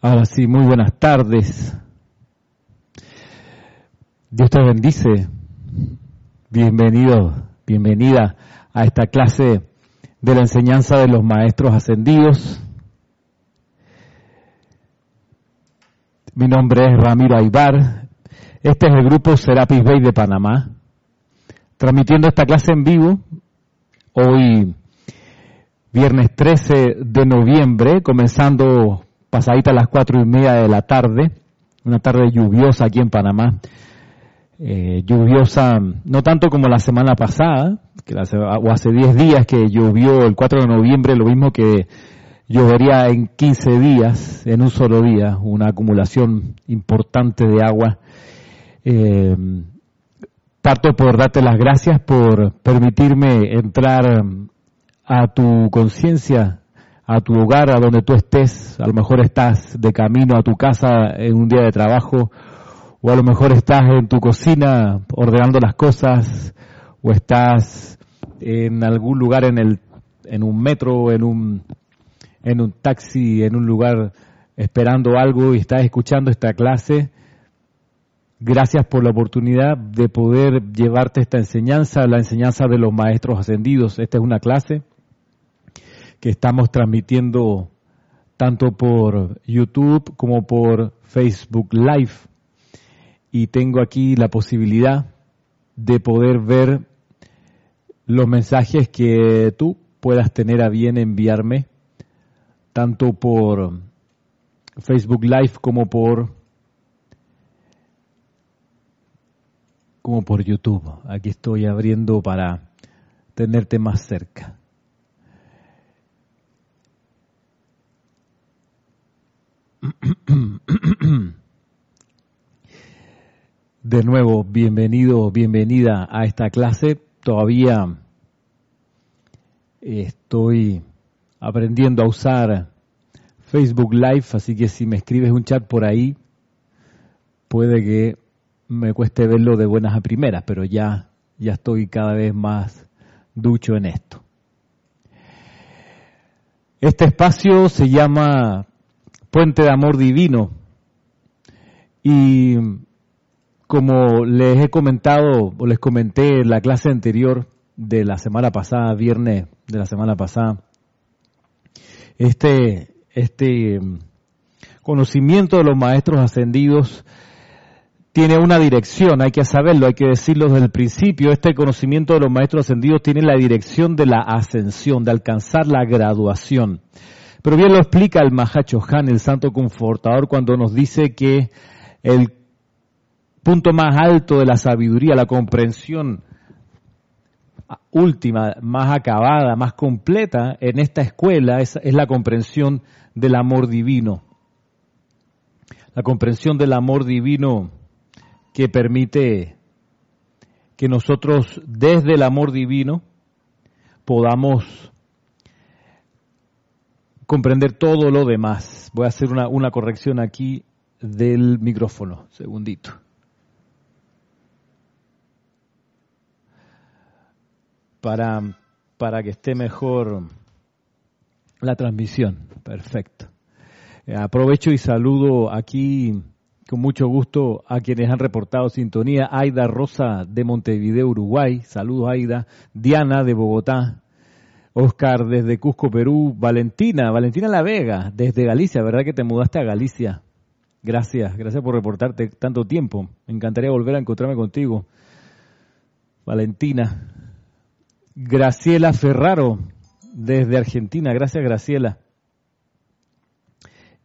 Ahora sí, muy buenas tardes. Dios te bendice. Bienvenido, bienvenida a esta clase de la enseñanza de los maestros ascendidos. Mi nombre es Ramiro Aybar. Este es el grupo Serapis Bay de Panamá. Transmitiendo esta clase en vivo hoy viernes 13 de noviembre, comenzando pasadita a las cuatro y media de la tarde, una tarde lluviosa aquí en Panamá. Eh, lluviosa, no tanto como la semana pasada, que o hace 10 días que llovió el 4 de noviembre, lo mismo que llovería en 15 días, en un solo día, una acumulación importante de agua. Eh, parto por darte las gracias por permitirme entrar a tu conciencia a tu hogar, a donde tú estés, a lo mejor estás de camino a tu casa en un día de trabajo, o a lo mejor estás en tu cocina ordenando las cosas, o estás en algún lugar en el, en un metro, en un, en un taxi, en un lugar esperando algo y estás escuchando esta clase. Gracias por la oportunidad de poder llevarte esta enseñanza, la enseñanza de los maestros ascendidos. Esta es una clase que estamos transmitiendo tanto por YouTube como por Facebook Live. Y tengo aquí la posibilidad de poder ver los mensajes que tú puedas tener a bien enviarme, tanto por Facebook Live como por como por YouTube. Aquí estoy abriendo para tenerte más cerca. De nuevo, bienvenido, bienvenida a esta clase. Todavía estoy aprendiendo a usar Facebook Live, así que si me escribes un chat por ahí, puede que me cueste verlo de buenas a primeras, pero ya, ya estoy cada vez más ducho en esto. Este espacio se llama puente de amor divino. Y como les he comentado o les comenté en la clase anterior de la semana pasada, viernes de la semana pasada, este, este mm, conocimiento de los maestros ascendidos tiene una dirección, hay que saberlo, hay que decirlo desde el principio, este conocimiento de los maestros ascendidos tiene la dirección de la ascensión, de alcanzar la graduación. Pero bien lo explica el Mahacho Han, el Santo Confortador, cuando nos dice que el punto más alto de la sabiduría, la comprensión última, más acabada, más completa en esta escuela es, es la comprensión del amor divino. La comprensión del amor divino que permite que nosotros desde el amor divino podamos comprender todo lo demás. Voy a hacer una, una corrección aquí del micrófono. Segundito. Para, para que esté mejor la transmisión. Perfecto. Eh, aprovecho y saludo aquí con mucho gusto a quienes han reportado sintonía. Aida Rosa de Montevideo, Uruguay. Saludos, Aida. Diana de Bogotá. Oscar desde Cusco, Perú. Valentina, Valentina La Vega, desde Galicia, ¿verdad que te mudaste a Galicia? Gracias, gracias por reportarte tanto tiempo. Me encantaría volver a encontrarme contigo. Valentina. Graciela Ferraro, desde Argentina. Gracias, Graciela.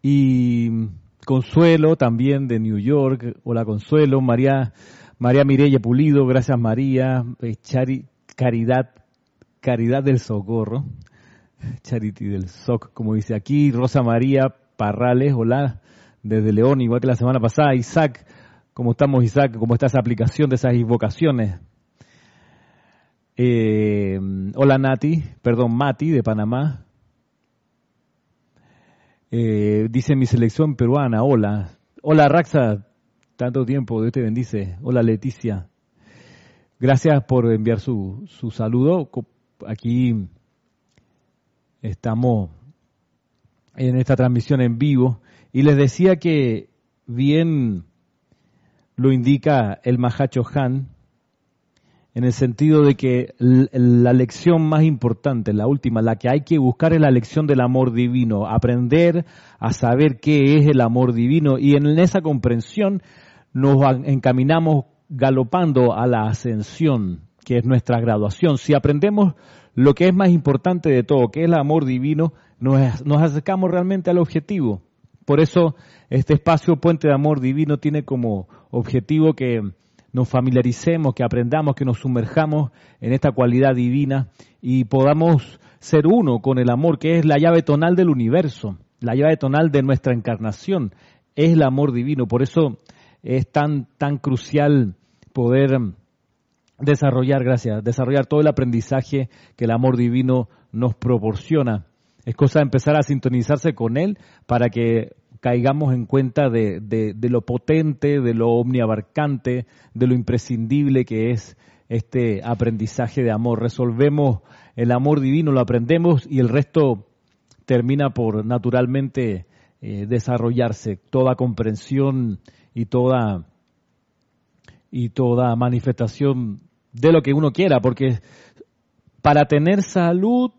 Y Consuelo, también de New York. Hola, Consuelo. María, María Mireya Pulido. Gracias, María. Chari, Caridad Caridad del Socorro, Charity del SOC, como dice aquí, Rosa María Parrales, hola, desde León, igual que la semana pasada, Isaac, ¿cómo estamos Isaac? ¿Cómo está esa aplicación de esas invocaciones? Eh, hola Nati, perdón, Mati de Panamá. Eh, dice mi selección peruana, hola. Hola Raxa, tanto tiempo, Dios te bendice. Hola Leticia. Gracias por enviar su, su saludo aquí estamos en esta transmisión en vivo. Y les decía que bien lo indica el Mahacho Han, en el sentido de que la lección más importante, la última, la que hay que buscar es la lección del amor divino, aprender a saber qué es el amor divino. Y en esa comprensión nos encaminamos galopando a la ascensión, que es nuestra graduación. Si aprendemos lo que es más importante de todo, que es el amor divino, nos, acercamos realmente al objetivo. Por eso este espacio Puente de Amor Divino tiene como objetivo que nos familiaricemos, que aprendamos, que nos sumerjamos en esta cualidad divina y podamos ser uno con el amor, que es la llave tonal del universo, la llave tonal de nuestra encarnación, es el amor divino. Por eso es tan, tan crucial poder desarrollar, gracias, desarrollar todo el aprendizaje que el amor divino nos proporciona. Es cosa de empezar a sintonizarse con él para que caigamos en cuenta de, de, lo potente, de lo omniabarcante, de lo imprescindible que es este aprendizaje de amor. Resolvemos el amor divino, lo aprendemos y el resto termina por naturalmente eh, desarrollarse. Toda comprensión y toda y toda manifestación de lo que uno quiera, porque para tener salud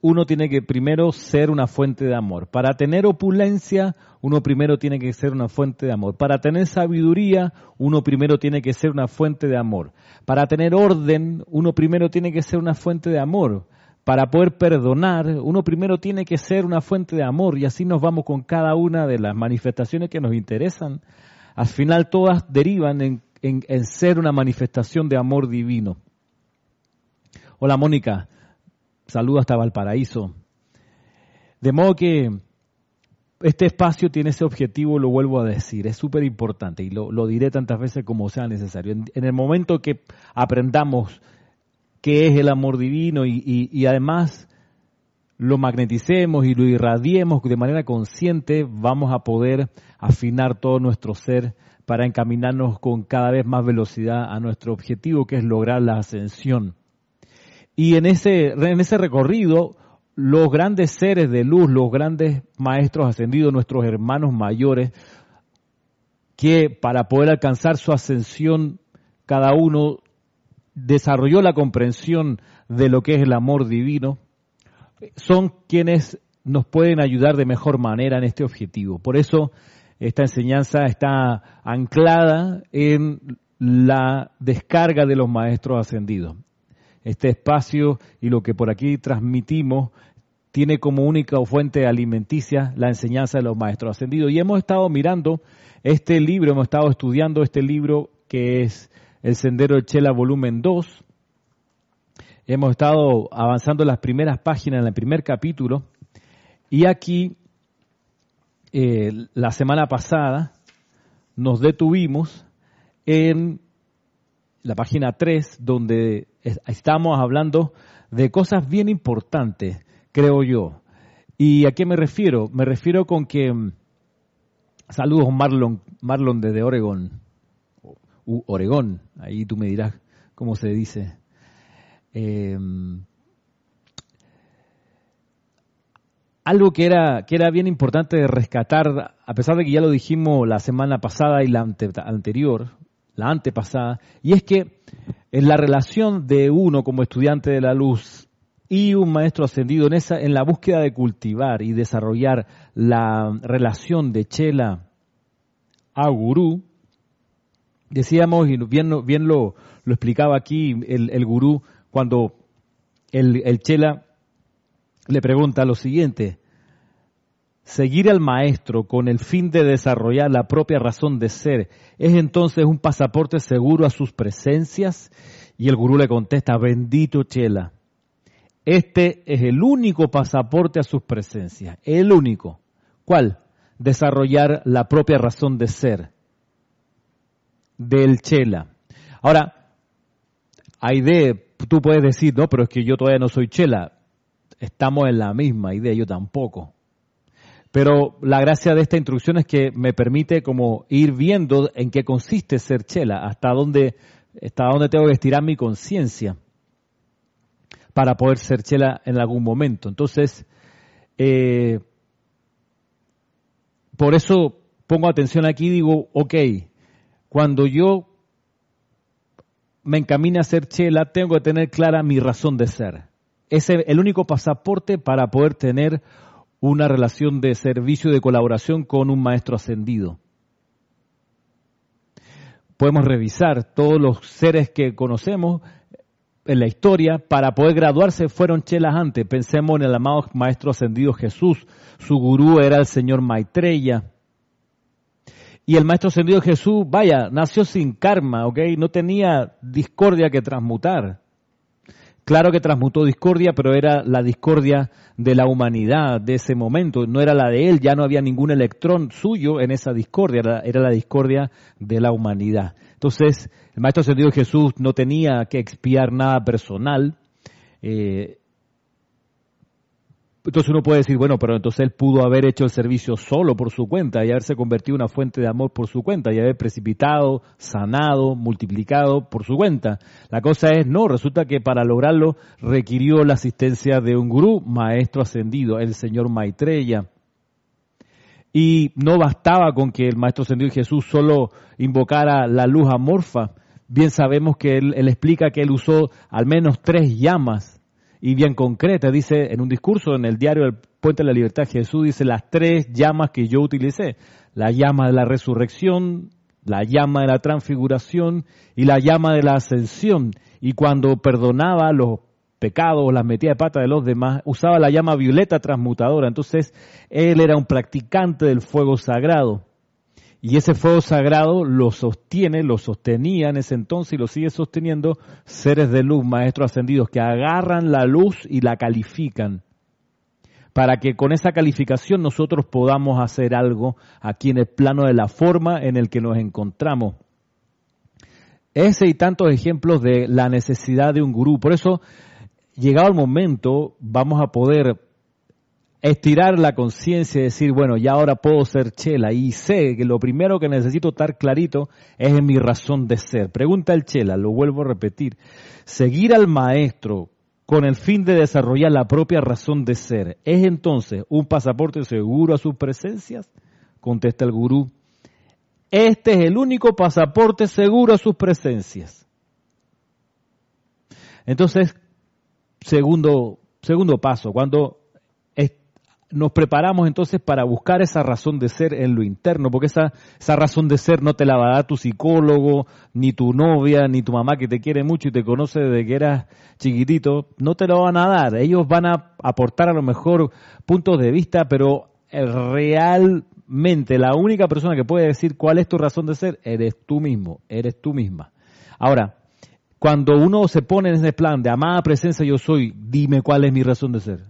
uno tiene que primero ser una fuente de amor. Para tener opulencia, uno primero tiene que ser una fuente de amor. Para tener sabiduría, uno primero tiene que ser una fuente de amor. Para tener orden, uno primero tiene que ser una fuente de amor. Para poder perdonar, uno primero tiene que ser una fuente de amor y así nos vamos con cada una de las manifestaciones que nos interesan. Al final todas derivan en, en ser una manifestación de amor divino. Hola Mónica, Saludo hasta Valparaíso. De modo que este espacio tiene ese objetivo, lo vuelvo a decir, es súper importante y lo, diré tantas veces como sea necesario. En, el momento que aprendamos qué es el amor divino y, además lo magneticemos y lo irradiemos de manera consciente, vamos a poder afinar todo nuestro ser para encaminarnos con cada vez más velocidad a nuestro objetivo, que es lograr la ascensión. Y en ese, en ese recorrido, los grandes seres de luz, los grandes maestros ascendidos, nuestros hermanos mayores, que para poder alcanzar su ascensión, cada uno desarrolló la comprensión de lo que es el amor divino, son quienes nos pueden ayudar de mejor manera en este objetivo. Por eso esta enseñanza está anclada en la descarga de los maestros ascendidos este espacio y lo que por aquí transmitimos tiene como única fuente alimenticia la enseñanza de los maestros ascendidos. Y hemos estado mirando este libro, hemos estado estudiando este libro que es El Sendero de Chela, volumen 2. Hemos estado avanzando las primeras páginas, en el primer capítulo. Y aquí, eh, la semana pasada, nos detuvimos en la página 3, donde estamos hablando de cosas bien importantes, creo yo. ¿Y a qué me refiero? Me refiero con que, mm, saludos Marlon, Marlon desde Oregón, u Oregón, ahí tú me dirás cómo se dice. Em, algo que era, que era bien importante rescatar, a pesar de que ya lo dijimos la semana pasada y la anterior, la antepasada, y es que en la relación de uno como estudiante de la luz y un maestro ascendido en esa en la búsqueda de cultivar y desarrollar la relación de chela a gurú decíamos y bien, bien lo, lo explicaba aquí el, el gurú cuando el, el chela le pregunta lo siguiente Seguir al maestro con el fin de desarrollar la propia razón de ser es entonces un pasaporte seguro a sus presencias. Y el gurú le contesta, bendito Chela, este es el único pasaporte a sus presencias, el único. ¿Cuál? Desarrollar la propia razón de ser del Chela. Ahora, hay de, tú puedes decir, no, pero es que yo todavía no soy Chela. Estamos en la misma idea, yo tampoco. Pero la gracia de esta introducción es que me permite como ir viendo en qué consiste ser chela, hasta dónde, hasta dónde tengo que estirar mi conciencia para poder ser chela en algún momento. Entonces, eh, por eso pongo atención aquí y digo, ok, cuando yo me encamine a ser chela, tengo que tener clara mi razón de ser. Es el único pasaporte para poder tener una relación de servicio y de colaboración con un maestro ascendido. Podemos revisar todos los seres que conocemos en la historia, para poder graduarse fueron chelas antes. Pensemos en el amado Maestro Ascendido Jesús. Su gurú era el Señor Maitreya. Y el Maestro Ascendido Jesús, vaya, nació sin karma, ¿ok? No tenía discordia que transmutar. Claro que transmutó discordia, pero era la discordia de la humanidad de ese momento, no era la de él, ya no había ningún electrón suyo en esa discordia, era, la discordia de la humanidad. Entonces, el Maestro Ascendido Jesús no tenía que expiar nada personal, eh, entonces uno puede decir, bueno, pero entonces él pudo haber hecho el servicio solo por su cuenta y haberse convertido en una fuente de amor por su cuenta y haber precipitado, sanado, multiplicado por su cuenta. La cosa es, no, resulta que para lograrlo requirió la asistencia de un gurú, maestro ascendido, el señor Maitreya. Y no bastaba con que el maestro ascendido Jesús solo invocara la luz amorfa. Bien sabemos que él, él explica que él usó al menos tres llamas y bien concreta. Dice en un discurso en el diario El Puente de la Libertad, Jesús dice las tres llamas que yo utilicé. La llama de la resurrección, la llama de la transfiguración y la llama de la ascensión. Y cuando perdonaba los pecados, las metía de pata de los demás, usaba la llama violeta transmutadora. Entonces, él era un practicante del fuego sagrado. Y ese fuego sagrado lo sostiene, lo sostenía en ese entonces y lo sigue sosteniendo seres de luz, maestros ascendidos, que agarran la luz y la califican para que con esa calificación nosotros podamos hacer algo aquí en el plano de la forma en el que nos encontramos. Ese y tantos ejemplos de la necesidad de un gurú. Por eso, llegado el momento, vamos a poder estirar la conciencia y decir, bueno, ya ahora puedo ser chela y sé que lo primero que necesito estar clarito es en mi razón de ser. Pregunta el chela, lo vuelvo a repetir. Seguir al maestro con el fin de desarrollar la propia razón de ser, ¿es entonces un pasaporte seguro a sus presencias? Contesta el gurú. Este es el único pasaporte seguro a sus presencias. Entonces, segundo, segundo paso, cuando nos preparamos entonces para buscar esa razón de ser en lo interno, porque esa, esa razón de ser no te la va a dar tu psicólogo, ni tu novia, ni tu mamá que te quiere mucho y te conoce desde que eras chiquitito, no te lo van a dar. Ellos van a aportar a lo mejor puntos de vista, pero realmente la única persona que puede decir cuál es tu razón de ser, eres tú mismo, eres tú misma. Ahora, cuando uno se pone en ese plan de amada presencia yo soy, dime cuál es mi razón de ser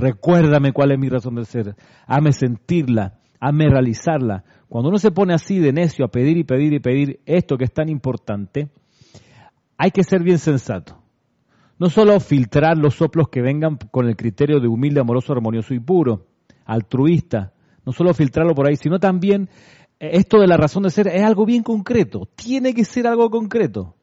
Recuérdame cuál es mi razón de ser. Hame sentirla, hame realizarla. Cuando uno se pone así de necio a pedir y pedir y pedir esto que es tan importante, hay que ser bien sensato. No solo filtrar los soplos que vengan con el criterio de humilde, amoroso, armonioso y puro, altruista, no solo filtrarlo por ahí, sino también eh, esto de la razón de ser es algo bien concreto, tiene que ser algo concreto.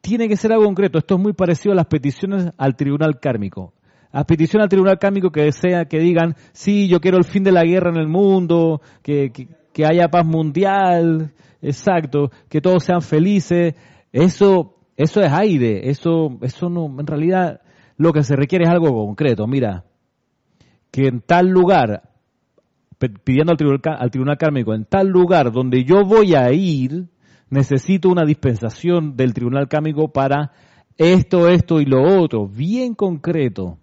Tiene que ser algo concreto. Esto es muy parecido a las peticiones al tribunal kármico a petición al tribunal cámico que desea que digan, sí, yo quiero el fin de la guerra en el mundo, que, que, haya paz mundial, exacto, que todos sean felices, eso, eso es aire, eso, eso no, en realidad lo que se requiere es algo concreto, mira, que en tal lugar, pidiendo al tribunal, al tribunal kármico, en tal lugar donde yo voy a ir, necesito una dispensación del tribunal cámico para esto, esto y lo otro, bien concreto.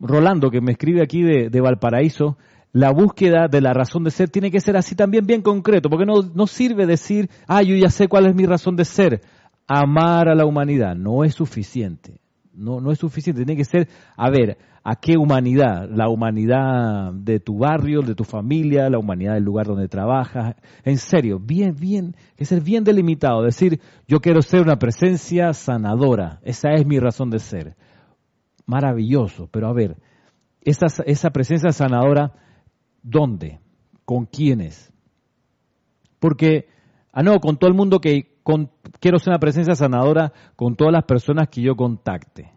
Rolando, que me escribe aquí de, Valparaíso, la búsqueda de la razón de ser tiene que ser así también bien concreto, porque no, no sirve decir, ah, yo ya sé cuál es mi razón de ser. Amar a la humanidad no es suficiente. No, no es suficiente. Tiene que ser, a ver, ¿a qué humanidad? La humanidad de tu barrio, de tu familia, la humanidad del lugar donde trabajas. En serio, bien, bien, que ser bien delimitado. Decir, yo quiero ser una presencia sanadora. Esa es mi razón de ser maravilloso, pero a ver, esa, esa presencia sanadora, ¿dónde? ¿Con quiénes? Porque, ah, no, con todo el mundo que quiero ser una presencia sanadora con todas las personas que yo contacte.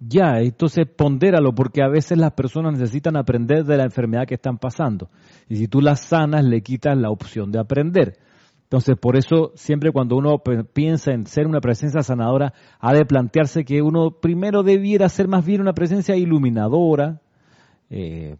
Ya, entonces pondéralo porque a veces las personas necesitan aprender de la enfermedad que están pasando. Y si tú las sanas, le quitas la opción de aprender. Entonces, por eso siempre cuando uno piensa en ser una presencia sanadora, ha de plantearse que uno primero debiera ser más bien una presencia iluminadora, eh,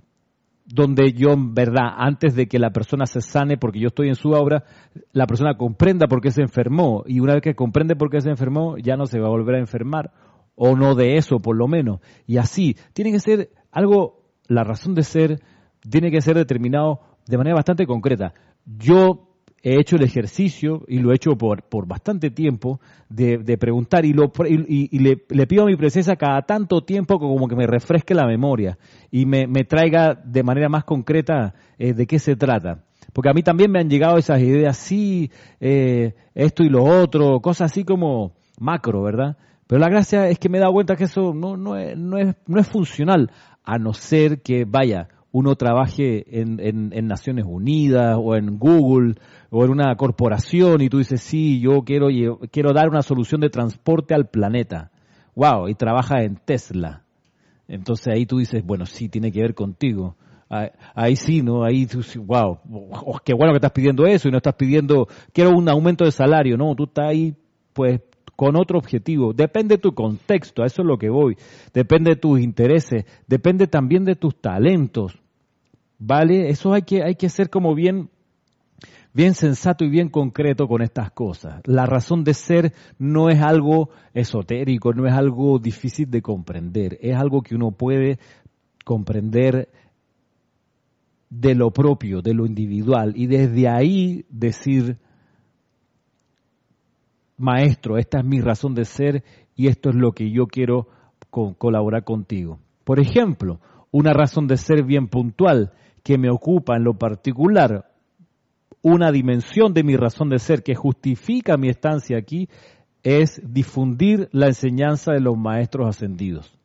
donde yo en verdad, antes de que la persona se sane, porque yo estoy en su obra, la persona comprenda por qué se enfermó. Y una vez que comprende por qué se enfermó, ya no se va a volver a enfermar. O no de eso, por lo menos. Y así, tiene que ser algo, la razón de ser, tiene que ser determinado de manera bastante concreta. Yo he hecho el ejercicio, y lo he hecho por, por bastante tiempo, de, preguntar y, lo, y, le, pido a mi presencia cada tanto tiempo como que me refresque la memoria y me, traiga de manera más concreta eh, de qué se trata. Porque a mí también me han llegado esas ideas, sí, eh, esto y lo otro, cosas así como macro, ¿verdad? Pero la gracia es que me he dado cuenta que eso no, no, es, no, es, no es funcional, a no ser que, vaya, uno trabaje en, en, en Naciones Unidas o en Google o en una corporación y tú dices, sí, yo quiero, quiero dar una solución de transporte al planeta. Wow, y trabaja en Tesla. Entonces ahí tú dices, bueno, sí, tiene que ver contigo. Ahí, sí, ¿no? Ahí wow, oh, qué bueno que estás pidiendo eso y no estás pidiendo, quiero un aumento de salario, no, tú estás ahí, pues, con otro objetivo. Depende de tu contexto, a eso es lo que voy. Depende de tus intereses, depende también de tus talentos. ¿Vale? Eso hay que, hay que ser como bien bien sensato y bien concreto con estas cosas. La razón de ser no es algo esotérico, no es algo difícil de comprender, es algo que uno puede comprender de lo propio, de lo individual, y desde ahí decir, maestro, esta es mi razón de ser y esto es lo que yo quiero colaborar contigo. Por ejemplo, una razón de ser bien puntual que me ocupa en lo particular una dimensión de mi razón de ser que justifica mi estancia aquí es difundir la enseñanza de los maestros ascendidos.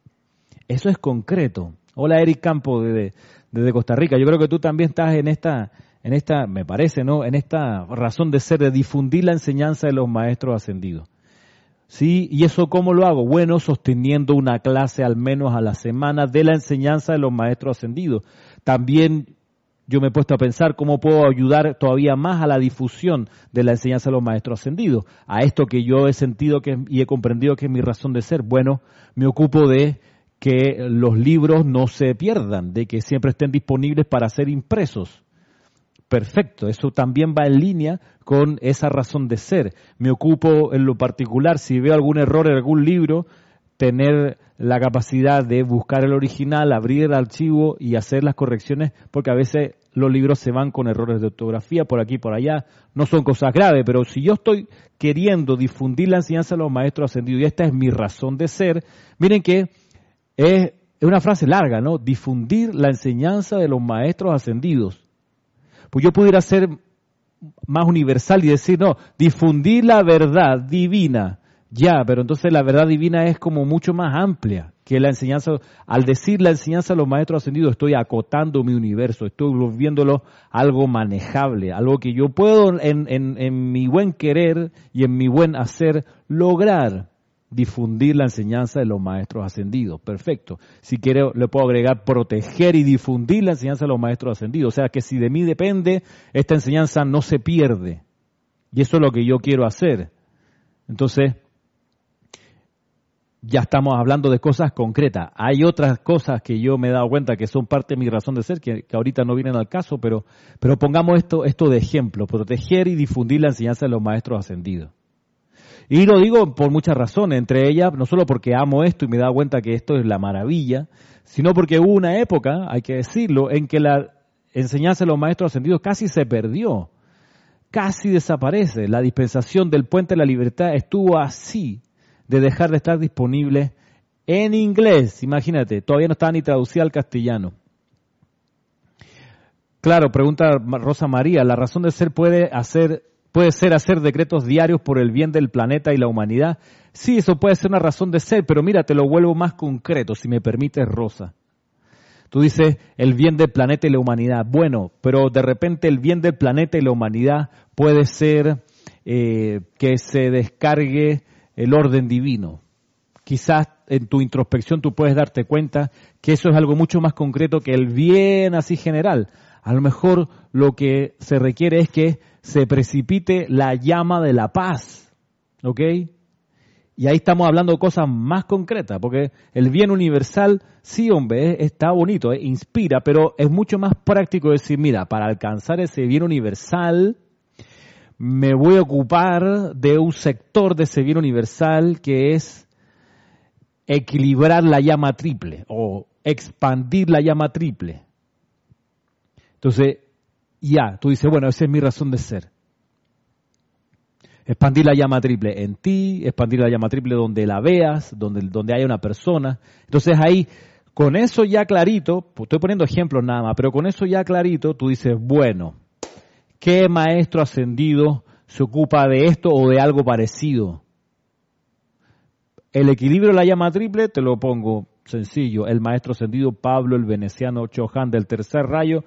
Eso es concreto. Hola Eric Campo desde, desde Costa Rica. Yo creo que tú también estás en esta, en esta, me parece, ¿no? En esta razón de ser de difundir la enseñanza de los maestros ascendidos. ¿Sí? ¿Y eso cómo lo hago? Bueno, sosteniendo una clase al menos a la semana de la enseñanza de los maestros ascendidos. También yo me he puesto a pensar cómo puedo ayudar todavía más a la difusión de la enseñanza de los maestros ascendidos, a esto que yo he sentido que, y he comprendido que es mi razón de ser. Bueno, me ocupo de que los libros no se pierdan, de que siempre estén disponibles para ser impresos. Perfecto, eso también va en línea con esa razón de ser. Me ocupo en lo particular, si veo algún error en algún libro, tener la capacidad de buscar el original, abrir el archivo y hacer las correcciones, porque a veces los libros se van con errores de ortografía por aquí por allá. No son cosas graves, pero si yo estoy queriendo difundir la enseñanza de los maestros ascendidos, y esta es mi razón de ser, miren que es, una frase larga, ¿no? Difundir la enseñanza de los maestros ascendidos. Pues yo pudiera ser más universal y decir, no, difundir la verdad divina ya, pero entonces la verdad divina es como mucho más amplia que la enseñanza. Al decir la enseñanza de los maestros ascendidos, estoy acotando mi universo, estoy viéndolo algo manejable, algo que yo puedo en, en, en mi buen querer y en mi buen hacer lograr difundir la enseñanza de los maestros ascendidos. Perfecto. Si quiero, le puedo agregar proteger y difundir la enseñanza de los maestros ascendidos. O sea que si de mí depende, esta enseñanza no se pierde. Y eso es lo que yo quiero hacer. Entonces, ya estamos hablando de cosas concretas. Hay otras cosas que yo me he dado cuenta que son parte de mi razón de ser, que, ahorita no vienen al caso, pero, pero pongamos esto, esto de ejemplo, proteger y difundir la enseñanza de los maestros ascendidos. Y lo digo por muchas razones, entre ellas, no solo porque amo esto y me he dado cuenta que esto es la maravilla, sino porque hubo una época, hay que decirlo, en que la enseñanza de los maestros ascendidos casi se perdió, casi desaparece. La dispensación del puente de la libertad estuvo así, de dejar de estar disponible en inglés. Imagínate, todavía no estaba ni traducida al castellano. Claro, pregunta Rosa María, la razón de ser puede hacer puede ser hacer decretos diarios por el bien del planeta y la humanidad. Sí, eso puede ser una razón de ser, pero mira, te lo vuelvo más concreto, si me permites, Rosa. Tú dices el bien del planeta y la humanidad. Bueno, pero de repente el bien del planeta y la humanidad puede ser eh, que se descargue el orden divino. quizás en tu introspección tú puedes darte cuenta que eso es algo mucho más concreto que el bien así general. A lo mejor lo que se requiere es que se precipite la llama de la paz. ¿Ok? Y ahí estamos hablando de cosas más concretas, porque el bien universal, sí, hombre, está bonito, inspira, pero es mucho más práctico decir, mira, para alcanzar ese bien universal, me voy a ocupar de un sector de ese bien universal que es equilibrar la llama triple o expandir la llama triple. Entonces, ya, tú dices, bueno, esa es mi razón de ser. Expandir la llama triple en ti, expandir la llama triple donde la veas, donde, donde haya una persona. Entonces ahí, con eso ya clarito, pues estoy poniendo ejemplos nada más, pero con eso ya clarito, tú dices, bueno, ¿qué maestro ascendido se ocupa de esto o de algo parecido? El equilibrio de la llama triple te lo pongo sencillo. El maestro ascendido Pablo el veneciano Chohan del tercer rayo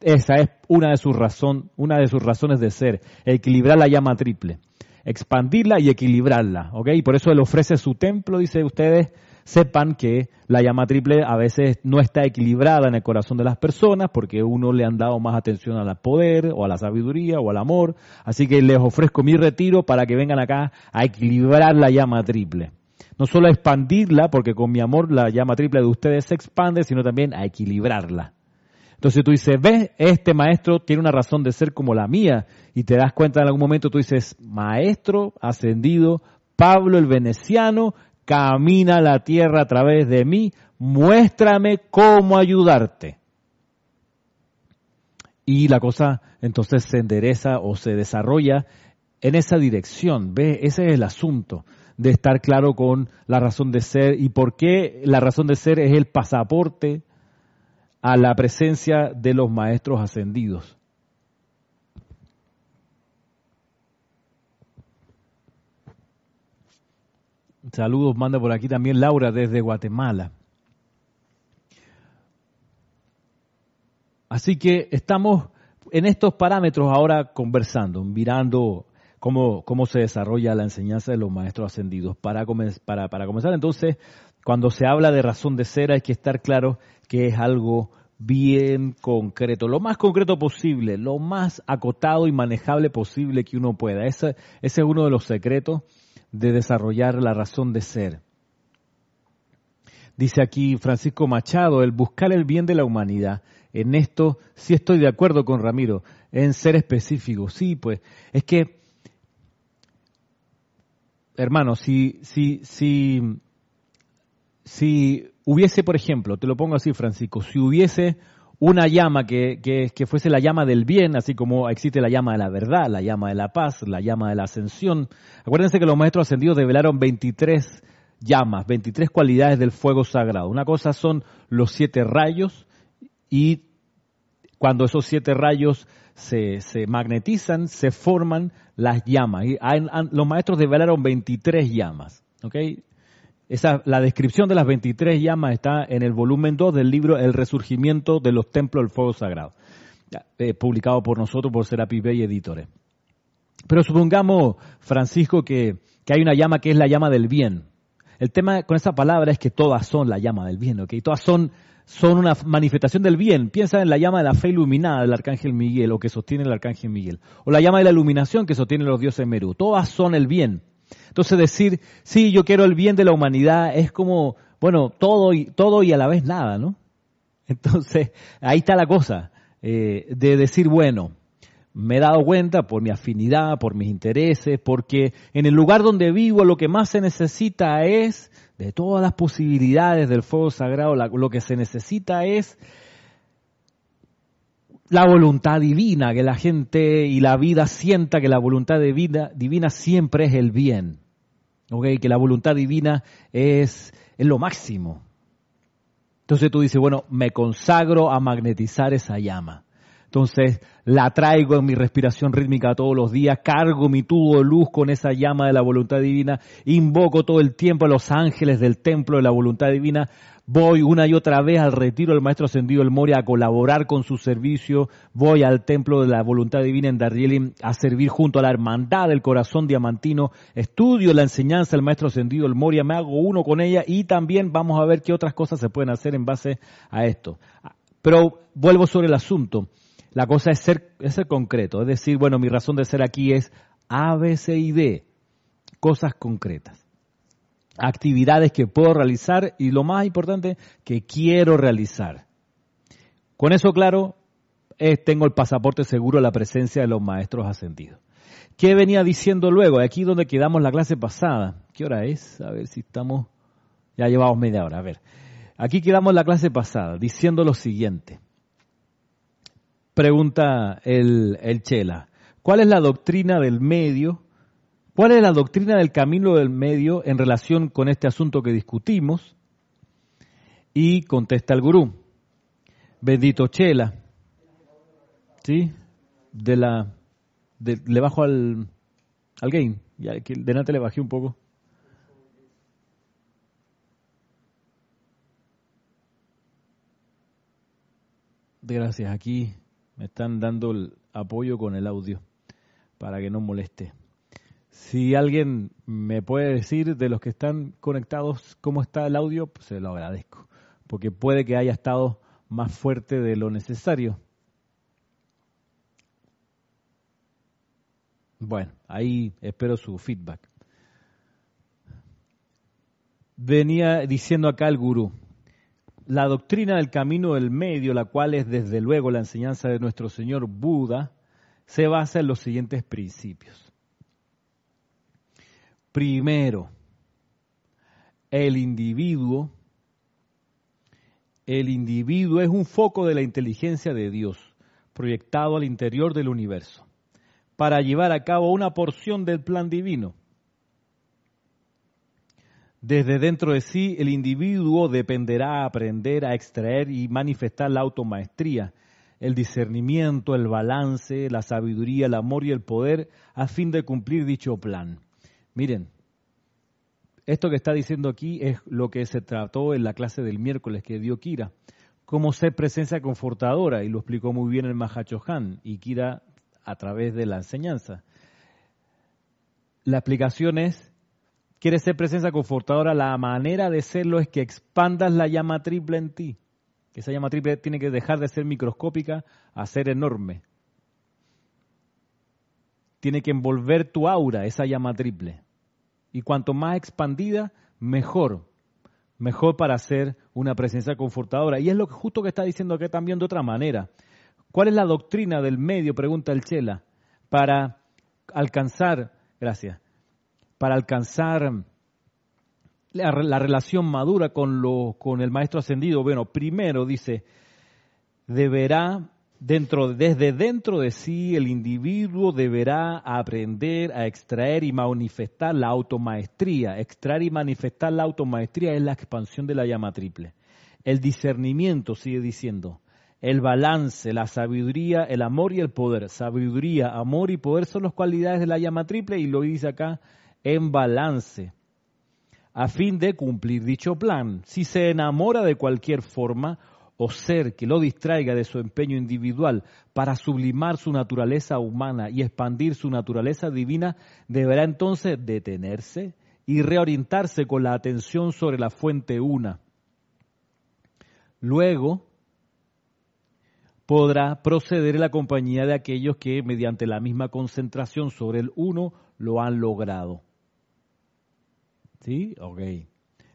esa es una de sus razón, una de sus razones de ser, equilibrar la llama triple, expandirla y equilibrarla, ¿ok? Y por eso él ofrece su templo, dice ustedes, sepan que la llama triple a veces no está equilibrada en el corazón de las personas porque uno le han dado más atención al poder o a la sabiduría o al amor. Así que les ofrezco mi retiro para que vengan acá a equilibrar la llama triple. No solo a expandirla, porque con mi amor la llama triple de ustedes se expande, sino también a equilibrarla. Entonces tú dices, ves, este maestro tiene una razón de ser como la mía. Y te das cuenta en algún momento, tú dices, maestro ascendido, Pablo el veneciano, camina la tierra a través de mí, muéstrame cómo ayudarte. Y la cosa entonces se endereza o se desarrolla en esa dirección. ¿Ves? Ese es el asunto de estar claro con la razón de ser y por qué la razón de ser es el pasaporte a la presencia de los maestros ascendidos. Saludos, manda por aquí también Laura desde Guatemala. Así que estamos en estos parámetros ahora conversando, mirando cómo, cómo se desarrolla la enseñanza de los maestros ascendidos. Para, para, para comenzar entonces, cuando se habla de razón de ser hay que estar claro que es algo bien concreto, lo más concreto posible, lo más acotado y manejable posible que uno pueda. Ese, es uno de los secretos de desarrollar la razón de ser. Dice aquí Francisco Machado, el buscar el bien de la humanidad. En esto sí estoy de acuerdo con Ramiro, en ser específico. Sí, pues es que, hermano, si, si, si, si hubiese, por ejemplo, te lo pongo así, Francisco, si hubiese una llama que, que, fuese la llama del bien, así como existe la llama de la verdad, la llama de la paz, la llama de la ascensión. Acuérdense que los maestros ascendidos develaron 23 llamas, 23 cualidades del fuego sagrado. Una cosa son los siete rayos y cuando esos siete rayos se, se magnetizan, se forman las llamas. Y los maestros develaron 23 llamas. ¿okay? Esa, la descripción de las 23 llamas está en el volumen 2 del libro El resurgimiento de los templos del fuego sagrado, eh, publicado por nosotros, por Serapis Bay Editores. Pero supongamos, Francisco, que, que, hay una llama que es la llama del bien. El tema con esa palabra es que todas son la llama del bien, ¿ok? Todas son, son una manifestación del bien. Piensa en la llama de la fe iluminada del arcángel Miguel o que sostiene el arcángel Miguel. O la llama de la iluminación que sostiene los dioses Meru. Todas son el bien. Entonces decir, sí, yo quiero el bien de la humanidad es como, bueno, todo y, todo y a la vez nada, ¿no? Entonces, ahí está la cosa, eh, de decir, bueno, me he dado cuenta por mi afinidad, por mis intereses, porque en el lugar donde vivo lo que más se necesita es, de todas las posibilidades del fuego sagrado, lo que se necesita es la voluntad divina, que la gente y la vida sienta que la voluntad divina, divina siempre es el bien, ¿okay? que la voluntad divina es, es lo máximo. Entonces tú dices, bueno, me consagro a magnetizar esa llama. Entonces la traigo en mi respiración rítmica todos los días, cargo mi tubo de luz con esa llama de la voluntad divina, invoco todo el tiempo a los ángeles del templo de la voluntad divina Voy una y otra vez al retiro del Maestro Ascendido El Moria a colaborar con su servicio. Voy al Templo de la Voluntad Divina en Darjeeling a servir junto a la Hermandad del Corazón Diamantino. Estudio la enseñanza del Maestro Ascendido El Moria, me hago uno con ella y también vamos a ver qué otras cosas se pueden hacer en base a esto. Pero vuelvo sobre el asunto. La cosa es ser, es ser concreto. Es decir, bueno, mi razón de ser aquí es A, B, C y D. Cosas concretas actividades que puedo realizar y lo más importante, que quiero realizar. Con eso claro, tengo el pasaporte seguro a la presencia de los maestros ascendidos. ¿Qué venía diciendo luego? Aquí donde quedamos la clase pasada. ¿Qué hora es? A ver si estamos... Ya llevamos media hora. A ver. Aquí quedamos la clase pasada diciendo lo siguiente. Pregunta el, el Chela. ¿Cuál es la doctrina del medio ¿Cuál es la doctrina del camino del medio en relación con este asunto que discutimos? Y contesta el gurú, bendito Chela, ¿sí? De la, le bajo al, al gain, ya, de nada le bajé un poco. Gracias, aquí me están dando el apoyo con el audio para que no moleste. Si alguien me puede decir de los que están conectados cómo está el audio, pues se lo agradezco, porque puede que haya estado más fuerte de lo necesario. Bueno, ahí espero su feedback. Venía diciendo acá el gurú, la doctrina del camino del medio, la cual es desde luego la enseñanza de nuestro Señor Buda, se basa en los siguientes principios. Primero, el individuo, el individuo es un foco de la inteligencia de Dios, proyectado al interior del universo, para llevar a cabo una porción del plan divino. Desde dentro de sí, el individuo dependerá aprender a extraer y manifestar la automaestría, el discernimiento, el balance, la sabiduría, el amor y el poder a fin de cumplir dicho plan. Miren, esto que está diciendo aquí es lo que se trató en la clase del miércoles que dio Kira. Cómo ser presencia confortadora, y lo explicó muy bien el Mahacho Han y Kira a través de la enseñanza. La explicación es, ¿quieres ser presencia confortadora? La manera de serlo es que expandas la llama triple en ti. Esa llama triple tiene que dejar de ser microscópica a ser enorme tiene que envolver tu aura, esa llama triple. Y cuanto más expandida, mejor. Mejor para ser una presencia confortadora. Y es lo que justo que está diciendo aquí también de otra manera. ¿Cuál es la doctrina del medio? Pregunta el Chela. Para alcanzar, gracias, para alcanzar la, la relación madura con, lo, con el maestro ascendido. Bueno, primero dice, deberá Dentro, desde dentro de sí, el individuo deberá aprender a extraer y manifestar la automaestría. Extraer y manifestar la automaestría es la expansión de la llama triple. El discernimiento, sigue diciendo, el balance, la sabiduría, el amor y el poder. Sabiduría, amor y poder son las cualidades de la llama triple y lo dice acá en balance, a fin de cumplir dicho plan. Si se enamora de cualquier forma, o ser que lo distraiga de su empeño individual para sublimar su naturaleza humana y expandir su naturaleza divina, deberá entonces detenerse y reorientarse con la atención sobre la fuente una. Luego podrá proceder en la compañía de aquellos que mediante la misma concentración sobre el uno lo han logrado. ¿Sí? Ok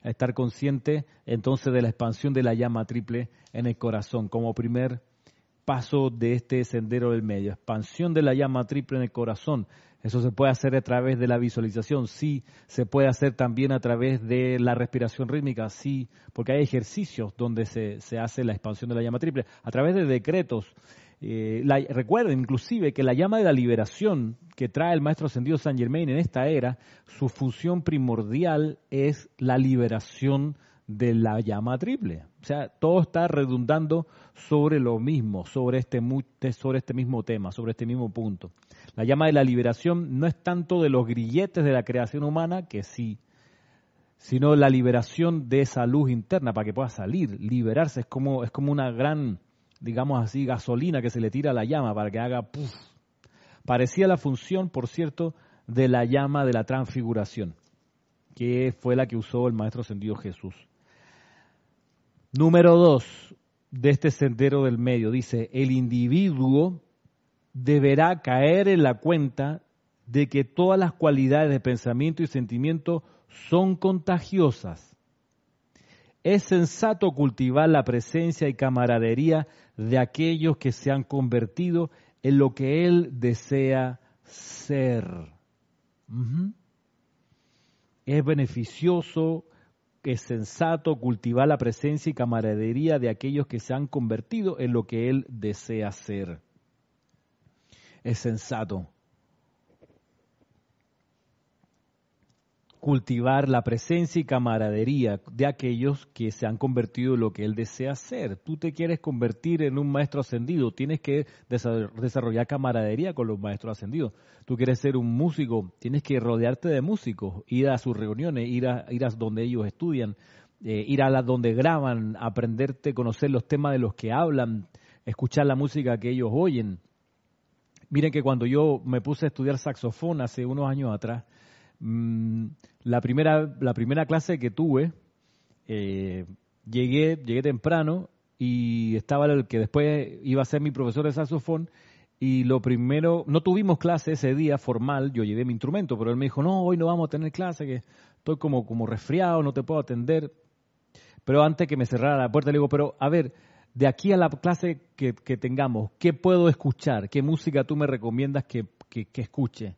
a estar consciente entonces de la expansión de la llama triple en el corazón como primer paso de este sendero del medio. Expansión de la llama triple en el corazón. Eso se puede hacer a través de la visualización, sí. Se puede hacer también a través de la respiración rítmica, sí. Porque hay ejercicios donde se, se hace la expansión de la llama triple. A través de decretos, eh, recuerden inclusive que la llama de la liberación que trae el maestro ascendido San Germain en esta era, su función primordial es la liberación de la llama triple. O sea, todo está redundando sobre lo mismo, sobre este, sobre este mismo tema, sobre este mismo punto. La llama de la liberación no es tanto de los grilletes de la creación humana, que sí, sino la liberación de esa luz interna para que pueda salir, liberarse. Es como, es como una gran, digamos así, gasolina que se le tira a la llama para que haga puff. Parecía la función, por cierto, de la llama de la transfiguración, que fue la que usó el Maestro Ascendido Jesús. Número dos de este sendero del medio dice, el individuo deberá caer en la cuenta de que todas las cualidades de pensamiento y sentimiento son contagiosas. Es sensato cultivar la presencia y camaradería de aquellos que se han convertido en lo que él desea ser. Es beneficioso, es sensato cultivar la presencia y camaradería de aquellos que se han convertido en lo que él desea ser. Es sensato. Cultivar la presencia y camaradería de aquellos que se han convertido en lo que él desea ser. Tú te quieres convertir en un maestro ascendido, tienes que desarrollar camaradería con los maestros ascendidos. Tú quieres ser un músico, tienes que rodearte de músicos, ir a sus reuniones, ir a, ir a donde ellos estudian, eh, ir a las donde graban, aprenderte, conocer los temas de los que hablan, escuchar la música que ellos oyen. Miren que cuando yo me puse a estudiar saxofón hace unos años atrás, Mm, la, primera, la primera clase que tuve, eh, llegué, llegué temprano y estaba el que después iba a ser mi profesor de saxofón y lo primero, no tuvimos clase ese día formal, yo llevé mi instrumento, pero él me dijo, no, hoy no vamos a tener clase, que estoy como, como resfriado, no te puedo atender. Pero antes que me cerrara la puerta, le digo, pero a ver, de aquí a la clase que, que tengamos, ¿qué puedo escuchar? ¿Qué música tú me recomiendas que, que, que escuche?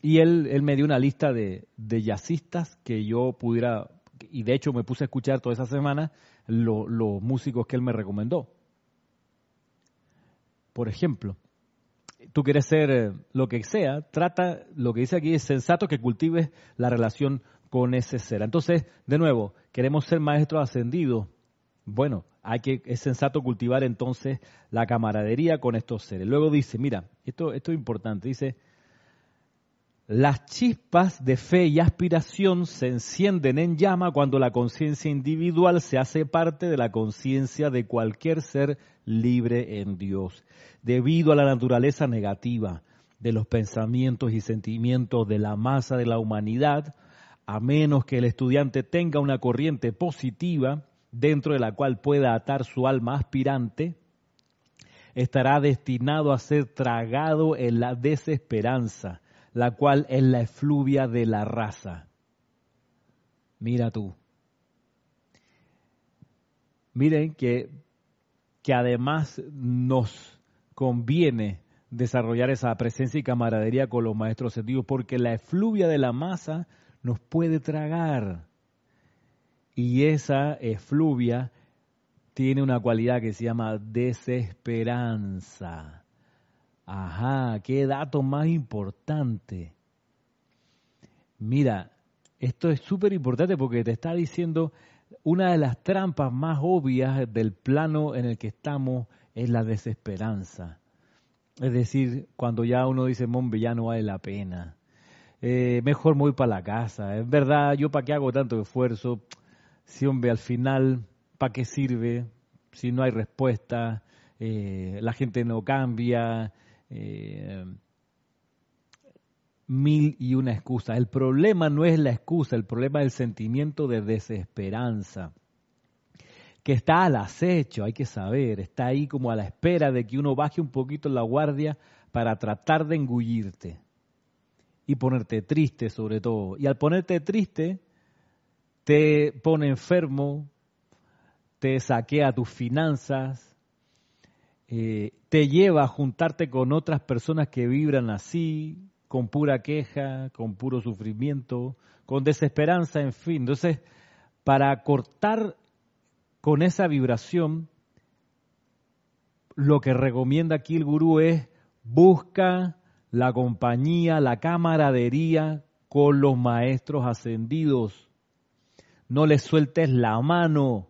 Y él, él me dio una lista de, de jazzistas que yo pudiera, y de hecho me puse a escuchar toda esa semana los músicos que él me recomendó. Por ejemplo, tú quieres ser eh, lo que sea, trata, lo que dice aquí es sensato que cultives la relación con ese ser. Entonces, de nuevo, queremos ser maestros ascendidos. Bueno, hay que, es sensato cultivar entonces la camaradería con estos seres. Luego dice, mira, esto, esto es importante, dice, las chispas de fe y aspiración se encienden en llama cuando la conciencia individual se hace parte de la conciencia de cualquier ser libre en Dios. Debido a la naturaleza negativa de los pensamientos y sentimientos de la masa de la humanidad, a menos que el estudiante tenga una corriente positiva dentro de la cual pueda atar su alma aspirante, estará destinado a ser tragado en la desesperanza la cual es la efluvia de la raza. Mira tú. Miren que, que además nos conviene desarrollar esa presencia y camaradería con los maestros sentidos, porque la efluvia de la masa nos puede tragar. Y esa efluvia tiene una cualidad que se llama desesperanza. Ajá, qué dato más importante. Mira, esto es súper importante porque te está diciendo una de las trampas más obvias del plano en el que estamos es la desesperanza. Es decir, cuando ya uno dice, mombe, ya no vale la pena. Eh, mejor me voy para la casa. Es verdad, yo para qué hago tanto esfuerzo. Si, hombre, al final, ¿para qué sirve? Si no hay respuesta, eh, la gente no cambia, eh, mil y una excusas. El problema no es la excusa, el problema es el sentimiento de desesperanza que está al acecho, hay que saber, está ahí como a la espera de que uno baje un poquito la guardia para tratar de engullirte y ponerte triste sobre todo. Y al ponerte triste, te pone enfermo, te saquea tus finanzas, eh, te lleva a juntarte con otras personas que vibran así, con pura queja, con puro sufrimiento, con desesperanza, en fin. Entonces, para cortar con esa vibración, lo que recomienda aquí el gurú es busca la compañía, la camaradería con los maestros ascendidos. No les sueltes la mano,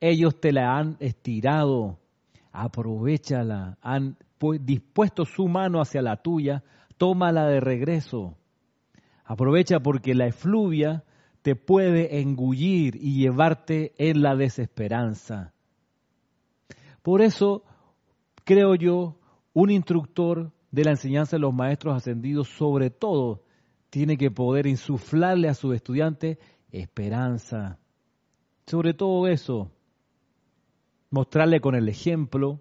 ellos te la han estirado aprovechala, han dispuesto su mano hacia la tuya, tómala de regreso. Aprovecha porque la efluvia te puede engullir y llevarte en la desesperanza. Por eso, creo yo, un instructor de la enseñanza de los maestros ascendidos, sobre todo, tiene que poder insuflarle a sus estudiantes esperanza. Sobre todo eso, mostrarle con el ejemplo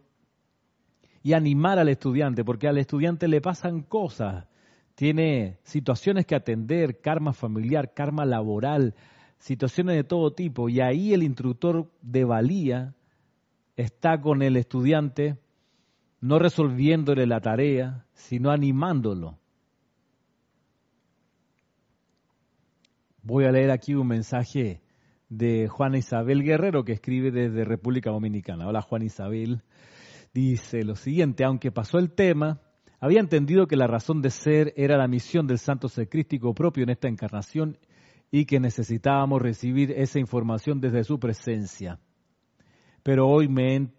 y animar al estudiante, porque al estudiante le pasan cosas, tiene situaciones que atender, karma familiar, karma laboral, situaciones de todo tipo, y ahí el instructor de valía está con el estudiante no resolviéndole la tarea, sino animándolo. Voy a leer aquí un mensaje de Juana Isabel Guerrero que escribe desde República Dominicana. Hola Juan Isabel. Dice lo siguiente, aunque pasó el tema, había entendido que la razón de ser era la misión del santo ser crístico propio en esta encarnación y que necesitábamos recibir esa información desde su presencia. Pero hoy me,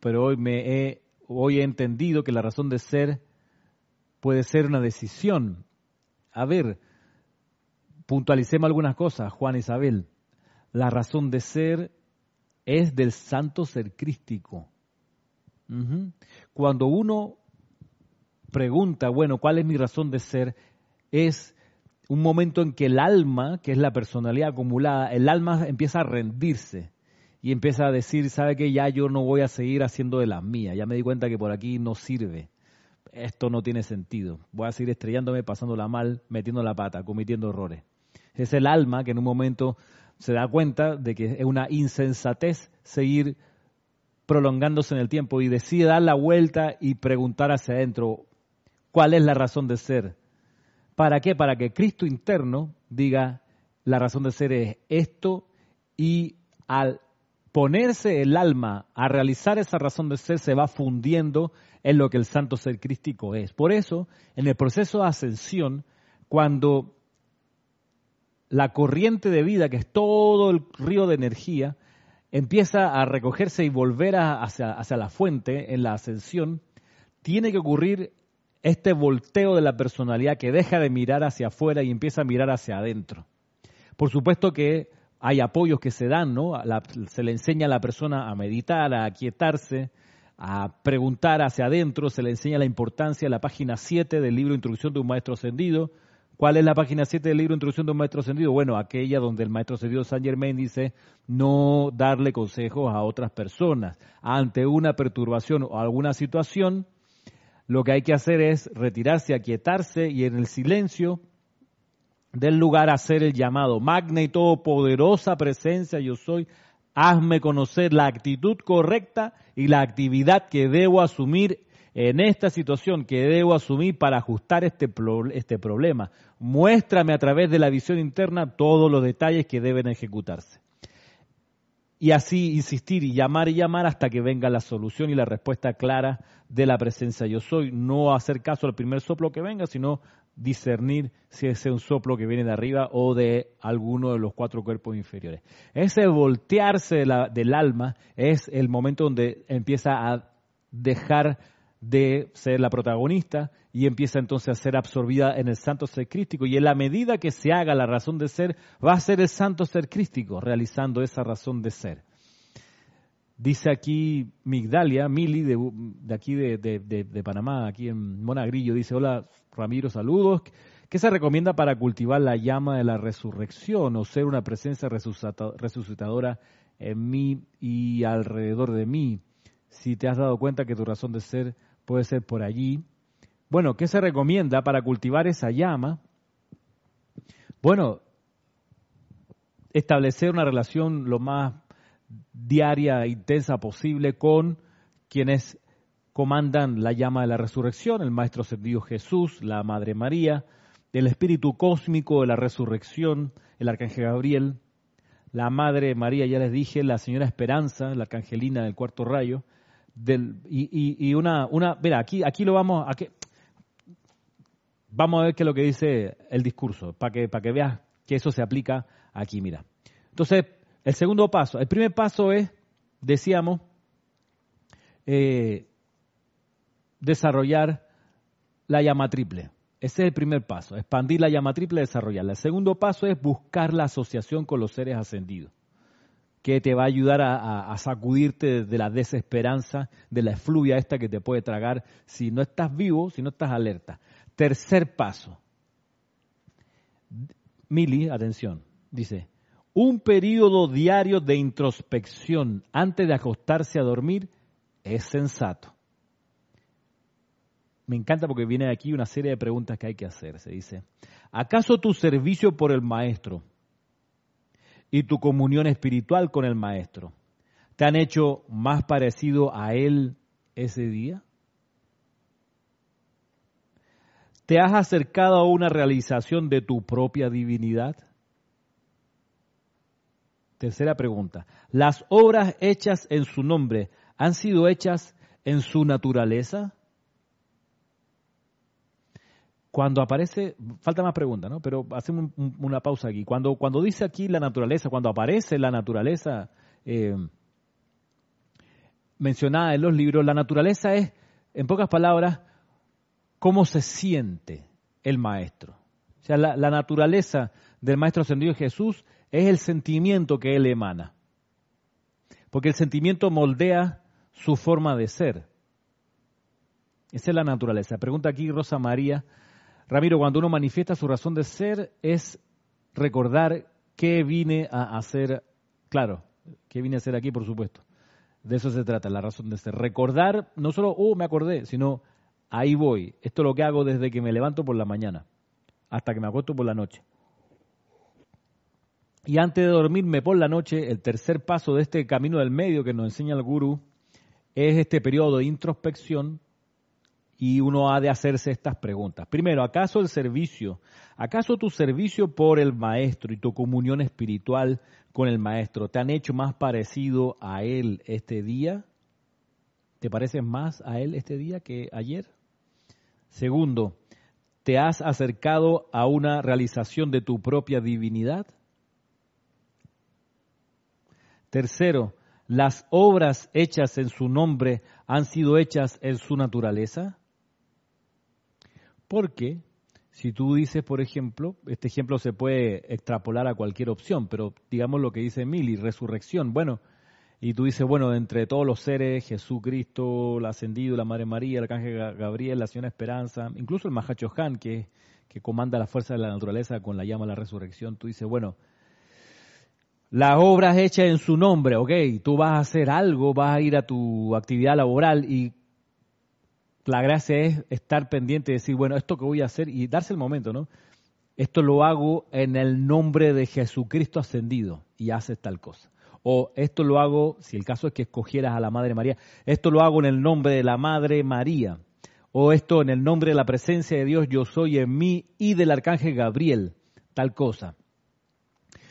pero hoy me he he entendido que la razón de ser puede ser una decisión. A ver, puntualicemos algunas cosas, Juan Isabel. La razón de ser es del santo ser crístico. Cuando uno pregunta, bueno, ¿cuál es mi razón de ser? Es un momento en que el alma, que es la personalidad acumulada, el alma empieza a rendirse y empieza a decir, sabe que ya yo no voy a seguir haciendo de las mías, ya me di cuenta que por aquí no sirve, esto no tiene sentido, voy a seguir estrellándome, pasándola mal, metiendo la pata, cometiendo errores. Es el alma que en un momento se da cuenta de que es una insensatez seguir prolongándose en el tiempo y decide dar la vuelta y preguntar hacia adentro, ¿cuál es la razón de ser? ¿Para qué? Para que Cristo interno diga, la razón de ser es esto y al ponerse el alma a realizar esa razón de ser se va fundiendo en lo que el santo ser crístico es. Por eso, en el proceso de ascensión, cuando la corriente de vida, que es todo el río de energía, empieza a recogerse y volver hacia, hacia la fuente en la ascensión, tiene que ocurrir este volteo de la personalidad que deja de mirar hacia afuera y empieza a mirar hacia adentro. Por supuesto que hay apoyos que se dan, ¿no? se le enseña a la persona a meditar, a aquietarse, a preguntar hacia adentro, se le enseña la importancia de la página 7 del libro Introducción de un Maestro Ascendido. ¿Cuál es la página 7 del libro Introducción de un Maestro Ascendido? Bueno, aquella donde el Maestro Ascendido San Germain dice no darle consejos a otras personas. Ante una perturbación o alguna situación, lo que hay que hacer es retirarse, aquietarse y en el silencio del lugar hacer el llamado. Magna y todopoderosa presencia yo soy, hazme conocer la actitud correcta y la actividad que debo asumir en esta situación, que debo asumir para ajustar este, este problema. Muéstrame a través de la visión interna todos los detalles que deben ejecutarse. Y así insistir y llamar y llamar hasta que venga la solución y la respuesta clara de la presencia yo soy. No hacer caso al primer soplo que venga, sino discernir si es un soplo que viene de arriba o de alguno de los cuatro cuerpos inferiores. Ese voltearse del alma es el momento donde empieza a dejar de ser la protagonista y empieza entonces a ser absorbida en el santo ser crístico. Y en la medida que se haga la razón de ser, va a ser el santo ser crístico realizando esa razón de ser. Dice aquí Migdalia, Mili, de, aquí de, Panamá, aquí en Monagrillo, dice, hola Ramiro, saludos. ¿Qué se recomienda para cultivar la llama de la resurrección o ser una presencia resucitadora en mí y alrededor de mí? Si te has dado cuenta que tu razón de ser puede ser por allí. Bueno, ¿qué se recomienda para cultivar esa llama? Bueno, establecer una relación lo más diaria e intensa posible con quienes comandan la llama de la resurrección, el Maestro Ascendido Jesús, la Madre María, el Espíritu Cósmico de la Resurrección, el Arcángel Gabriel, la Madre María, ya les dije, la Señora Esperanza, la Arcangelina del cuarto rayo, del, y, una, una, mira, aquí, aquí lo vamos a que, vamos a ver qué es lo que dice el discurso, para que, para que veas que eso se aplica aquí, mira. Entonces, el segundo paso, el primer paso es, decíamos, eh, desarrollar la llama triple. Ese es el primer paso, expandir la llama triple, desarrollarla. El segundo paso es buscar la asociación con los seres ascendidos, que te va a ayudar a, sacudirte de la desesperanza, de la efluvia esta que te puede tragar si no estás vivo, si no estás alerta. Tercer paso. Mili, atención, dice, un periodo diario de introspección antes de acostarse a dormir es sensato me encanta porque viene aquí una serie de preguntas que hay que hacer. Se dice, ¿acaso tu servicio por el Maestro y tu comunión espiritual con el Maestro te han hecho más parecido a Él ese día? ¿Te has acercado a una realización de tu propia divinidad? Tercera pregunta. ¿Las obras hechas en su nombre han sido hechas en su naturaleza? Cuando aparece, falta más preguntas, ¿no? Pero hacemos una pausa aquí. Cuando, cuando dice aquí la naturaleza, cuando aparece la naturaleza eh, mencionada en los libros, la naturaleza es, en pocas palabras, cómo se siente el maestro. O sea, la naturaleza del maestro ascendido Jesús es el sentimiento que él emana. Porque el sentimiento moldea su forma de ser. Esa es la naturaleza. Pregunta aquí Rosa María Ramiro, cuando uno manifiesta su razón de ser es recordar qué vine a hacer, claro, qué vine a hacer aquí, por supuesto. De eso se trata, la razón de ser. Recordar, no solo, oh, me acordé, sino, ahí voy. Esto es lo que hago desde que me levanto por la mañana hasta que me acuesto por la noche. Y antes de dormirme por la noche, el tercer paso de este camino del medio que nos enseña el gurú es este periodo de introspección y uno ha de hacerse estas preguntas. Primero, ¿acaso el servicio, acaso tu servicio por el maestro y tu comunión espiritual con el maestro te han hecho más parecido a él este día? ¿Te pareces más a él este día que ayer? Segundo, ¿te has acercado a una realización de tu propia divinidad? Tercero, ¿las obras hechas en su nombre han sido hechas en su naturaleza? Porque si tú dices, por ejemplo, este ejemplo se puede extrapolar a cualquier opción, pero digamos lo que dice Mili, resurrección. Bueno, y tú dices, bueno, entre todos los seres, Jesucristo, el ascendido, la Madre María, el Arcángel Gabriel, la Señora Esperanza, incluso el Mahacho Han, que, que comanda la fuerza de la naturaleza con la llama de la resurrección, tú dices, bueno, las obras hechas en su nombre, ok, tú vas a hacer algo, vas a ir a tu actividad laboral y la gracia es estar pendiente y decir, bueno, esto que voy a hacer y darse el momento, ¿no? Esto lo hago en el nombre de Jesucristo ascendido y haces tal cosa. O esto lo hago, si el caso es que escogieras a la Madre María, esto lo hago en el nombre de la Madre María. O esto en el nombre de la presencia de Dios, yo soy en mí y del Arcángel Gabriel, tal cosa.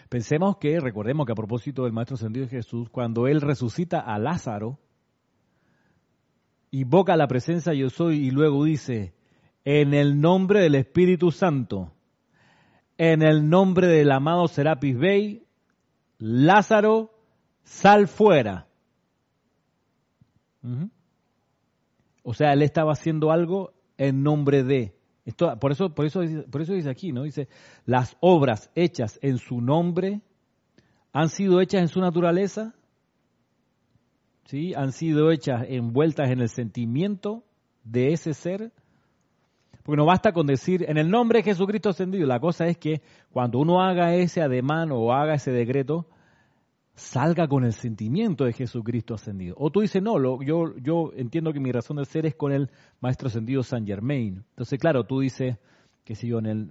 Pensemos que, recordemos que a propósito del Maestro Ascendido Jesús, cuando Él resucita a Lázaro, invoca la presencia yo soy y luego dice, en el nombre del Espíritu Santo, en el nombre del amado Serapis Bey, Lázaro, sal fuera. O sea, él estaba haciendo algo en nombre de. Esto, por, eso, por, eso, por eso dice aquí, ¿no? Dice, las obras hechas en su nombre han sido hechas en su naturaleza ¿sí? han sido hechas envueltas en el sentimiento de ese ser. Porque no basta con decir, en el nombre de Jesucristo ascendido, la cosa es que cuando uno haga ese ademán o haga ese decreto, salga con el sentimiento de Jesucristo ascendido. O tú dices, no, lo, yo, yo entiendo que mi razón de ser es con el Maestro ascendido San Germain. Entonces, claro, tú dices que si yo en el,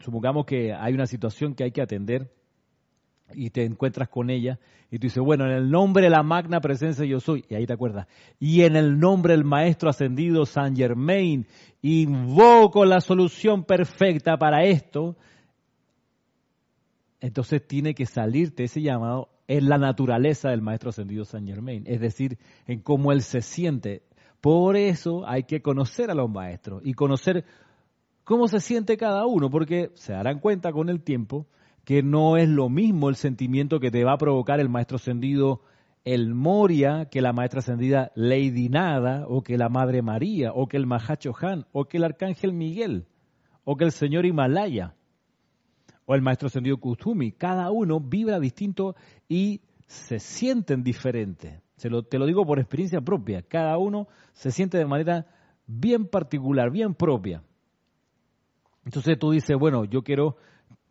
supongamos que hay una situación que hay que atender, y te encuentras con ella y tú dices, bueno, en el nombre de la magna presencia yo soy, y ahí te acuerdas, y en el nombre del Maestro Ascendido San Germain, invoco la solución perfecta para esto, entonces tiene que salirte ese llamado en la naturaleza del Maestro Ascendido San Germain, es decir, en cómo él se siente. Por eso hay que conocer a los maestros y conocer cómo se siente cada uno, porque se darán cuenta con el tiempo que no es lo mismo el sentimiento que te va a provocar el maestro ascendido el Moria, que la maestra ascendida Lady Nada, o que la Madre María, o que el Mahacho Han, o que el Arcángel Miguel, o que el señor Himalaya o el maestro ascendido Kusumi. Cada uno vibra distinto y se sienten diferentes. Se lo, te lo digo por experiencia propia. Cada uno se siente de manera bien particular, bien propia. Entonces tú dices, bueno, yo quiero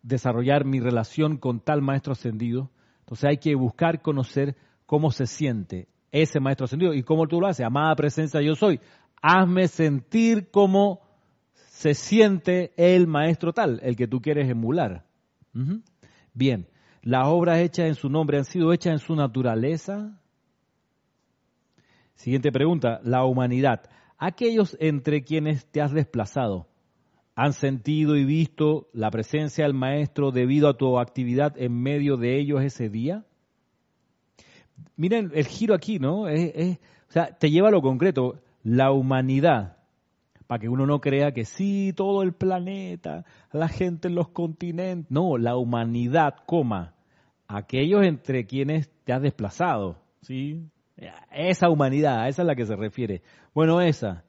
desarrollar mi relación con tal maestro ascendido. Entonces hay que buscar conocer cómo se siente ese maestro ascendido y cómo tú lo haces. Amada presencia yo soy. Hazme sentir cómo se siente el maestro tal, el que tú quieres emular. Bien, las obras hechas en su nombre han sido hechas en su naturaleza. Siguiente pregunta, la humanidad. Aquellos entre quienes te has desplazado, ¿han sentido y visto la presencia del Maestro debido a tu actividad en medio de ellos ese día? Miren el giro aquí, ¿no? o sea, te lleva a lo concreto. La humanidad para que uno no crea que sí, todo el planeta, la gente en los continentes. No, la humanidad, coma, aquellos entre quienes te has desplazado, ¿sí? Esa humanidad, esa es la que se refiere. Bueno, esa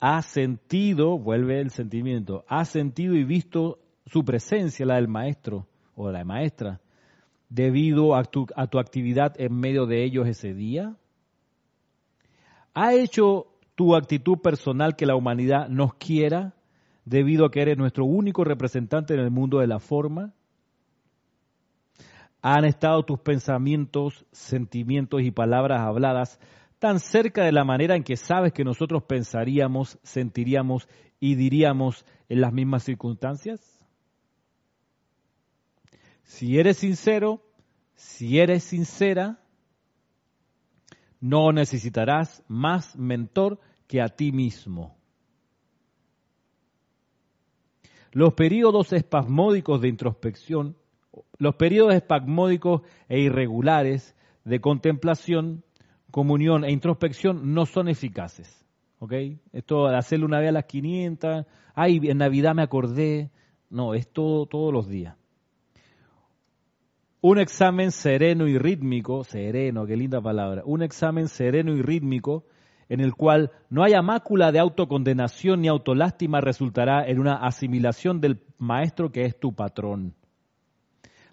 ha sentido, vuelve el sentimiento, ha sentido y visto su presencia, la del maestro o la maestra, debido a tu, a tu actividad en medio de ellos ese día. Ha hecho tu actitud personal que la humanidad nos quiera debido a que eres nuestro único representante en el mundo de la forma? ¿Han estado tus pensamientos, sentimientos y palabras habladas tan cerca de la manera en que sabes que nosotros pensaríamos, sentiríamos y diríamos en las mismas circunstancias? Si eres sincero, si eres sincera, no necesitarás más mentor que a ti mismo. Los periodos espasmódicos de introspección, los periodos espasmódicos e irregulares de contemplación, comunión e introspección no son eficaces. ¿Ok? Esto de hacerlo una vez a las 500, ay, en Navidad me acordé. No, es todo, todos los días. Un examen sereno y rítmico, sereno, qué linda palabra, un examen sereno y rítmico en el cual no haya mácula de autocondenación ni autolástima resultará en una asimilación del maestro que es tu patrón.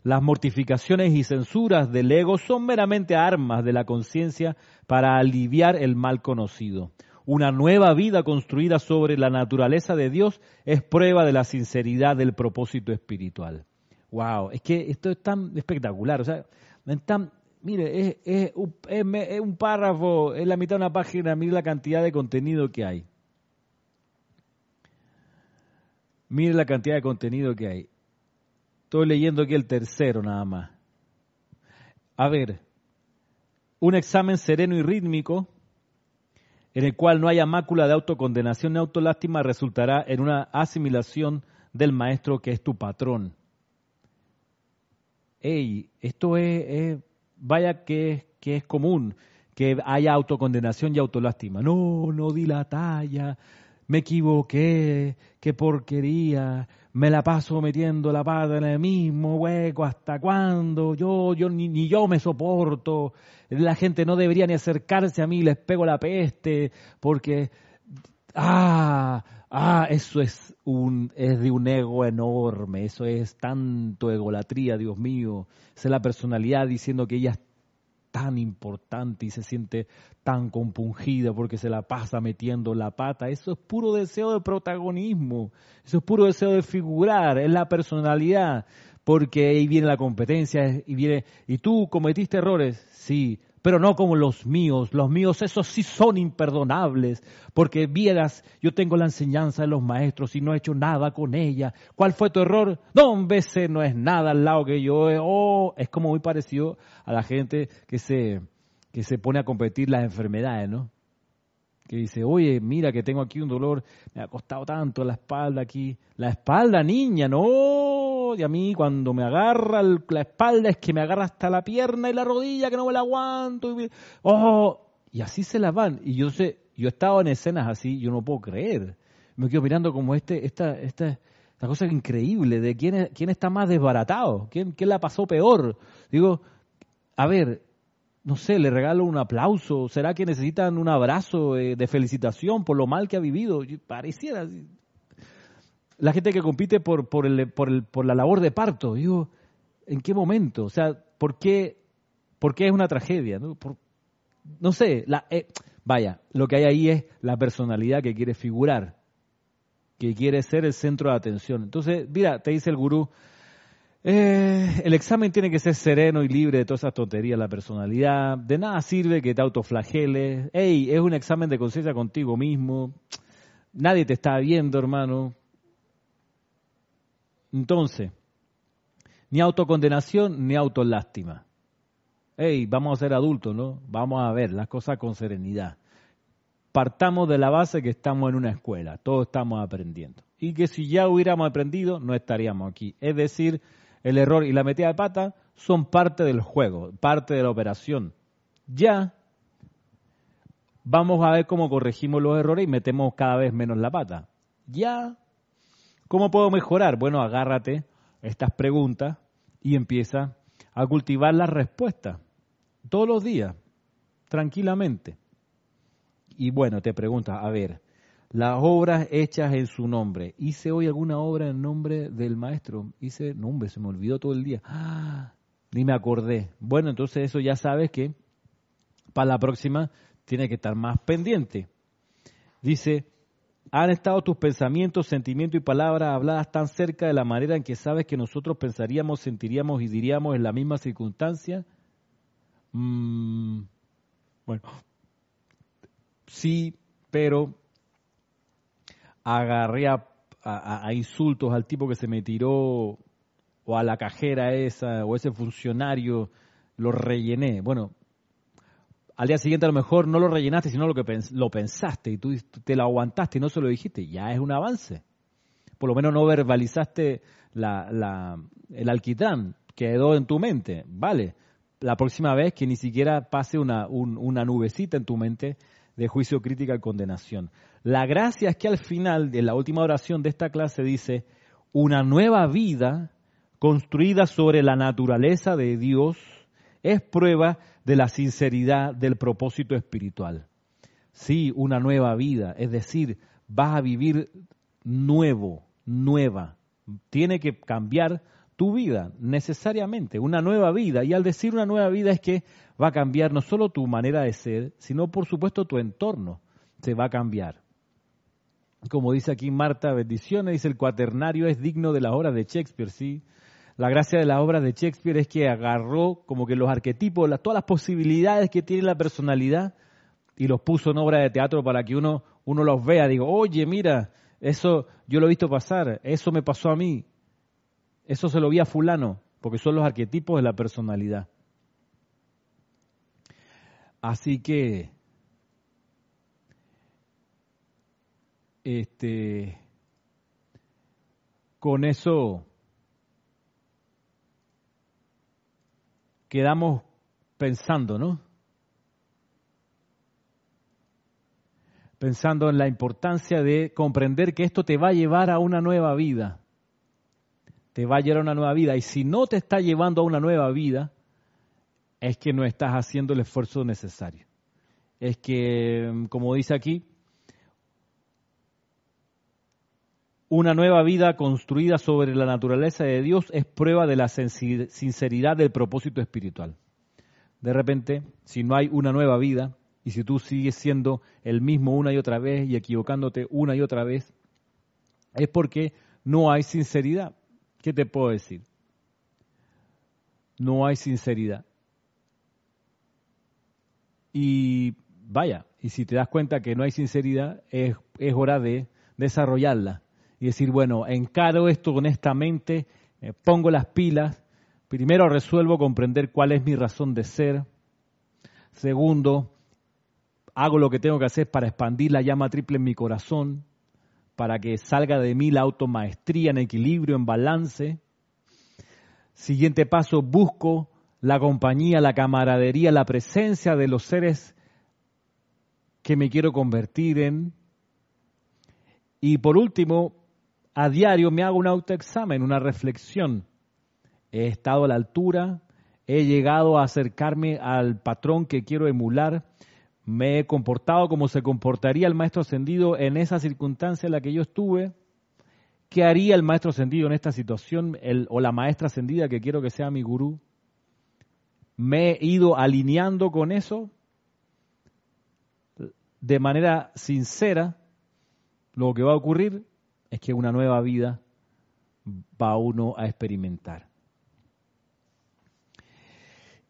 Las mortificaciones y censuras del ego son meramente armas de la conciencia para aliviar el mal conocido. Una nueva vida construida sobre la naturaleza de Dios es prueba de la sinceridad del propósito espiritual. Wow, es que esto es tan espectacular, o sea, tan Mire, es, un, párrafo, es la mitad de una página, mire la cantidad de contenido que hay. Mire la cantidad de contenido que hay. Estoy leyendo aquí el tercero nada más. A ver, un examen sereno y rítmico en el cual no haya mácula de autocondenación ni autolástima resultará en una asimilación del maestro que es tu patrón. Ey, esto es vaya que, que es común que haya autocondenación y autolástima. No, no di la me equivoqué, qué porquería, me la paso metiendo la pata en el mismo hueco, ¿hasta cuándo? Yo, yo ni, ni, yo me soporto, la gente no debería ni acercarse a mí, les pego la peste, porque, ah, ah, eso es un, es de un ego enorme, eso es tanto egolatría, Dios mío, es la personalidad diciendo que ella tan importante y se siente tan compungida porque se la pasa metiendo la pata. Eso es puro deseo de protagonismo, eso es puro deseo de figurar, es la personalidad, porque ahí viene la competencia y viene, y tú cometiste errores, sí, pero no como los míos. Los míos, esos sí son imperdonables, porque vieras, yo tengo la enseñanza de los maestros y no he hecho nada con ella. ¿Cuál fue tu error? No, ese no es nada al lado que yo. Oh, es como muy parecido a la gente que se, que se pone a competir las enfermedades, ¿no? Que dice, oye, mira que tengo aquí un dolor, me ha costado tanto la espalda aquí. La espalda, niña, no, y a mí cuando me agarra la espalda es que me agarra hasta la pierna y la rodilla que no me la aguanto. Y, oh, y así se las van. Y yo sé, yo he estado en escenas así, yo no puedo creer. Me quedo mirando como este, esta, esta, esta cosa increíble de quién, quién está más desbaratado, quién, quién la pasó peor. Digo, a ver, no sé, le regalo un aplauso, ¿será que necesitan un abrazo de felicitación por lo mal que ha vivido? Pareciera, la gente que compite por, por, el, por, el, por la labor de parto. Digo, ¿en qué momento? O sea, ¿por qué, por qué es una tragedia? No, sé, la, eh, vaya, lo que hay ahí es la personalidad que quiere figurar, que quiere ser el centro de atención. Entonces, mira, te dice el gurú, eh, el examen tiene que ser sereno y libre de todas esas tonterías, la personalidad. De nada sirve que te autoflageles. Hey, es un examen de conciencia contigo mismo. Nadie te está viendo, hermano. Entonces, ni autocondenación ni autolástima. Hey, vamos a ser adultos, ¿no? Vamos a ver las cosas con serenidad. Partamos de la base que estamos en una escuela, todos estamos aprendiendo. Y que si ya hubiéramos aprendido, no estaríamos aquí. Es decir, el error y la metida de pata son parte del juego, parte de la operación. Ya vamos a ver cómo corregimos los errores y metemos cada vez menos la pata. Ya ¿Cómo puedo mejorar? Bueno, agárrate estas preguntas y empieza a cultivar las respuestas todos los días, tranquilamente. Y bueno, te preguntas, a ver, las obras hechas en su nombre. ¿Hice hoy alguna obra en nombre del maestro? Hice, no hombre, se me olvidó todo el día. ¡Ah! Ni me acordé. Bueno, entonces eso ya sabes que para la próxima tiene que estar más pendiente. Dice, ¿Han estado tus pensamientos, sentimientos y palabras habladas tan cerca de la manera en que sabes que nosotros pensaríamos, sentiríamos y diríamos en la misma circunstancia? Mm, bueno, sí, pero agarré a, insultos al tipo que se me tiró o a la cajera esa o ese funcionario, lo rellené. Bueno, al día siguiente a lo mejor no lo rellenaste, sino lo que lo pensaste y tú te lo aguantaste y no se lo dijiste, ya es un avance. Por lo menos no verbalizaste la, el alquitrán, quedó en tu mente, vale. La próxima vez que ni siquiera pase una, una nubecita en tu mente de juicio, crítica y condenación. La gracia es que al final de la última oración de esta clase dice, una nueva vida construida sobre la naturaleza de Dios es prueba de la sinceridad del propósito espiritual. Sí, una nueva vida, es decir, vas a vivir nuevo, nueva. Tiene que cambiar tu vida necesariamente, una nueva vida. Y al decir una nueva vida es que va a cambiar no solo tu manera de ser, sino por supuesto tu entorno se va a cambiar. Como dice aquí Marta, bendiciones, dice el cuaternario es digno de las obras de Shakespeare, sí. La gracia de la obra de Shakespeare es que agarró como que los arquetipos, todas las posibilidades que tiene la personalidad y los puso en obra de teatro para que uno, uno los vea. Digo, oye, mira, eso yo lo he visto pasar, eso me pasó a mí, eso se lo vi a fulano, porque son los arquetipos de la personalidad. Así que, este, con eso quedamos pensando, ¿no? Pensando en la importancia de comprender que esto te va a llevar a una nueva vida. Te va a llevar a una nueva vida. Y si no te está llevando a una nueva vida, es que no estás haciendo el esfuerzo necesario. Es que, como dice aquí, Una nueva vida construida sobre la naturaleza de Dios es prueba de la sinceridad del propósito espiritual. De repente, si no hay una nueva vida y si tú sigues siendo el mismo una y otra vez y equivocándote una y otra vez, es porque no hay sinceridad. ¿Qué te puedo decir? No hay sinceridad. Y vaya, y si te das cuenta que no hay sinceridad, es, es hora de desarrollarla y decir, bueno, encaro esto honestamente, pongo las pilas, primero resuelvo comprender cuál es mi razón de ser, segundo, hago lo que tengo que hacer para expandir la llama triple en mi corazón, para que salga de mí la automaestría en equilibrio, en balance. Siguiente paso, busco la compañía, la camaradería, la presencia de los seres que me quiero convertir en. Y por último, a diario me hago un autoexamen, una reflexión. He estado a la altura, he llegado a acercarme al patrón que quiero emular, me he comportado como se comportaría el maestro ascendido en esa circunstancia en la que yo estuve. ¿Qué haría el maestro ascendido en esta situación o la maestra ascendida que quiero que sea mi gurú? ¿Me he ido alineando con eso? De manera sincera, lo que va a ocurrir es que una nueva vida va uno a experimentar.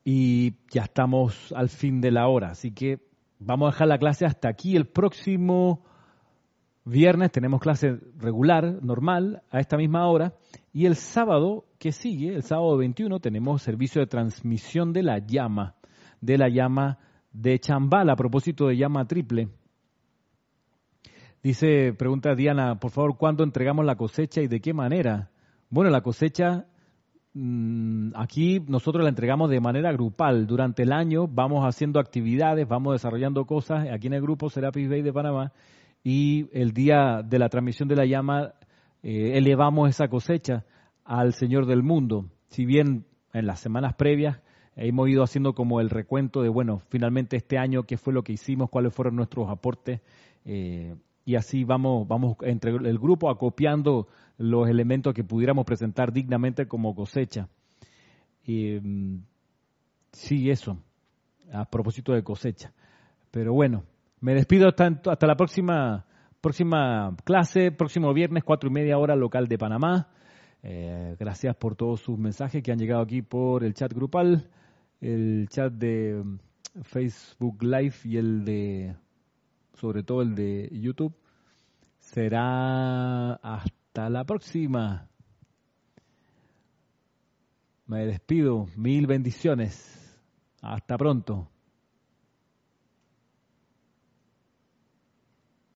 Y ya estamos al fin de la hora, así que vamos a dejar la clase hasta aquí. El próximo Viernes tenemos clase regular, normal, a esta misma hora. Y el sábado que sigue, el sábado 21, tenemos servicio de transmisión de la llama, de la llama de Chambal, a propósito de llama triple. Dice, pregunta Diana, por favor, ¿cuándo entregamos la cosecha y de qué manera? Bueno, la cosecha mm, aquí nosotros la entregamos de manera grupal. Durante el año vamos haciendo actividades, vamos desarrollando cosas aquí en el grupo Serapis Bay de Panamá y el día de la transmisión de la llama eh, elevamos esa cosecha al Señor del mundo. Si bien en las semanas previas hemos ido haciendo como el recuento de, bueno, finalmente este año, qué fue lo que hicimos, cuáles fueron nuestros aportes, eh, y así vamos, vamos entre el grupo acopiando los elementos que pudiéramos presentar dignamente como cosecha. Mm, sí, eso, a propósito de cosecha. Pero bueno, me despido hasta, la próxima, próxima clase, próximo viernes, cuatro y media hora local de Panamá. Eh, gracias por todos sus mensajes que han llegado aquí por el chat grupal, el chat de Facebook Live y el de, sobre todo el de YouTube. Será hasta la próxima. Me despido. Mil bendiciones. Hasta pronto.